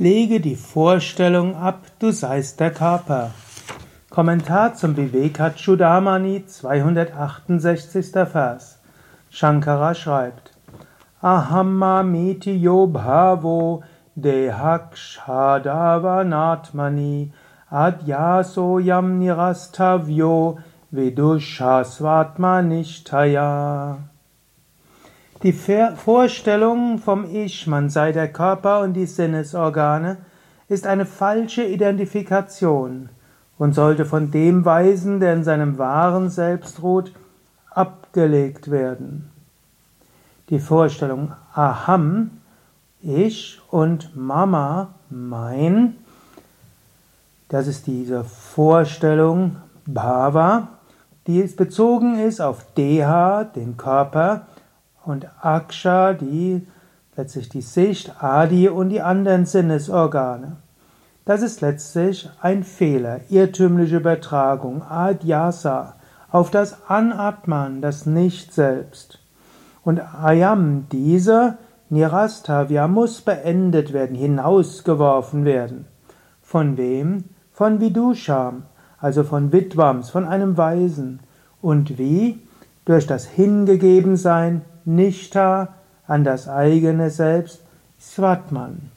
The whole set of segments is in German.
Lege die Vorstellung ab, du seist der Körper. Kommentar zum Vivekachudamani, 268. Vers. Shankara schreibt: Ahammamiti yo bhavo dehakshadavanatmani adyaso yam nirastavyo vidushasvatmanishtaya. Die Vorstellung vom Ich, man sei der Körper und die Sinnesorgane, ist eine falsche Identifikation und sollte von dem Weisen, der in seinem wahren Selbst ruht, abgelegt werden. Die Vorstellung Aham, ich und Mama, mein, das ist diese Vorstellung Bhava, die bezogen ist auf Deha, den Körper, und Aksha, die letztlich die Sicht, Adi und die anderen Sinnesorgane. Das ist letztlich ein Fehler, irrtümliche Übertragung, Adhyasa, auf das Anatman, das Nicht-Selbst. Und Ayam, diese Nirastavya, muss beendet werden, hinausgeworfen werden. Von wem? Von Vidusham, also von Vidwams, von einem Weisen. Und wie? Durch das Hingegebensein Nishta an das eigene Selbst, Svatman.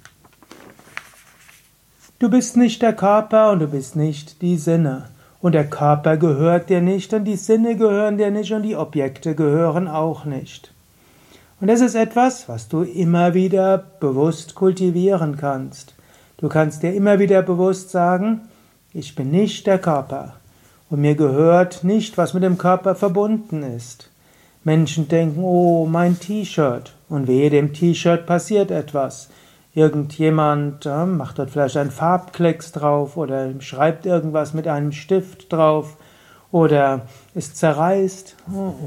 Du bist nicht der Körper und du bist nicht die Sinne. Und der Körper gehört dir nicht und die Sinne gehören dir nicht und die Objekte gehören auch nicht. Und das ist etwas, was du immer wieder bewusst kultivieren kannst. Du kannst dir immer wieder bewusst sagen, ich bin nicht der Körper und mir gehört nicht, was mit dem Körper verbunden ist. Menschen denken, oh, mein T-Shirt. Und wehe, dem T-Shirt passiert etwas. Irgendjemand äh, macht dort vielleicht einen Farbklecks drauf oder schreibt irgendwas mit einem Stift drauf oder es zerreißt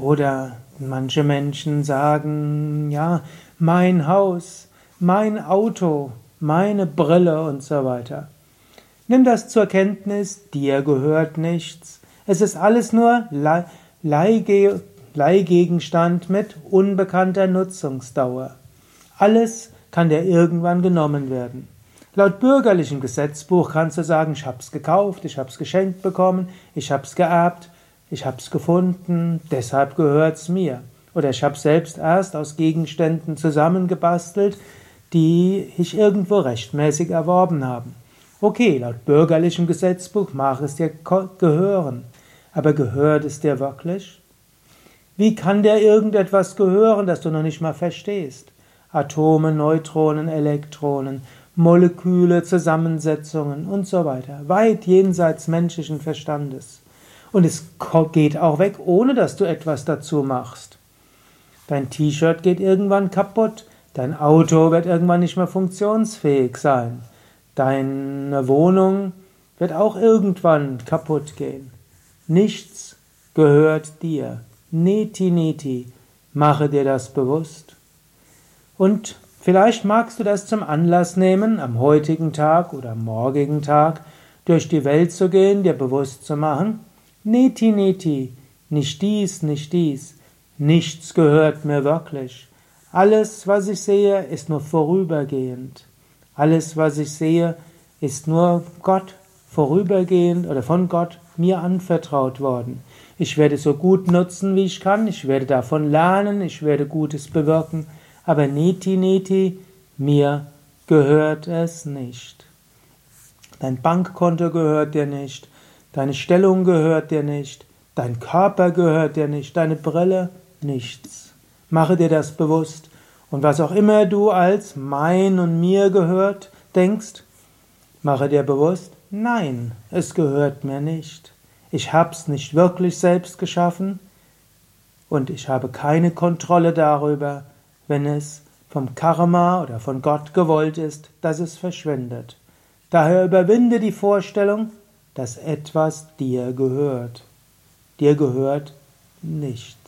oder manche Menschen sagen, ja, mein Haus, mein Auto, meine Brille und so weiter. Nimm das zur Kenntnis, dir gehört nichts. Es ist alles nur Leihge Leihgegenstand mit unbekannter Nutzungsdauer. Alles kann dir irgendwann genommen werden. Laut bürgerlichem Gesetzbuch kannst du sagen, ich hab's gekauft, ich hab's geschenkt bekommen, ich hab's geerbt, ich hab's gefunden, deshalb gehört's mir. Oder ich hab's selbst erst aus Gegenständen zusammengebastelt, die ich irgendwo rechtmäßig erworben habe. Okay, laut bürgerlichem Gesetzbuch mag es dir gehören, aber gehört es dir wirklich? Wie kann dir irgendetwas gehören, das du noch nicht mal verstehst? Atome, Neutronen, Elektronen, Moleküle, Zusammensetzungen und so weiter. Weit jenseits menschlichen Verstandes. Und es geht auch weg, ohne dass du etwas dazu machst. Dein T-Shirt geht irgendwann kaputt. Dein Auto wird irgendwann nicht mehr funktionsfähig sein. Deine Wohnung wird auch irgendwann kaputt gehen. Nichts gehört dir. Neti Neti, mache dir das bewusst. Und vielleicht magst du das zum Anlass nehmen, am heutigen Tag oder am morgigen Tag durch die Welt zu gehen, dir bewusst zu machen, Neti Neti, nicht dies, nicht dies, nichts gehört mir wirklich. Alles, was ich sehe, ist nur vorübergehend. Alles, was ich sehe, ist nur Gott vorübergehend oder von Gott mir anvertraut worden. Ich werde so gut nutzen, wie ich kann, ich werde davon lernen, ich werde Gutes bewirken, aber neti neti, mir gehört es nicht. Dein Bankkonto gehört dir nicht, deine Stellung gehört dir nicht, dein Körper gehört dir nicht, deine Brille, nichts. Mache dir das bewusst. Und was auch immer du als mein und mir gehört denkst, mache dir bewusst, nein, es gehört mir nicht ich hab's nicht wirklich selbst geschaffen und ich habe keine Kontrolle darüber, wenn es vom Karma oder von Gott gewollt ist, dass es verschwindet. Daher überwinde die Vorstellung, dass etwas dir gehört. Dir gehört nichts.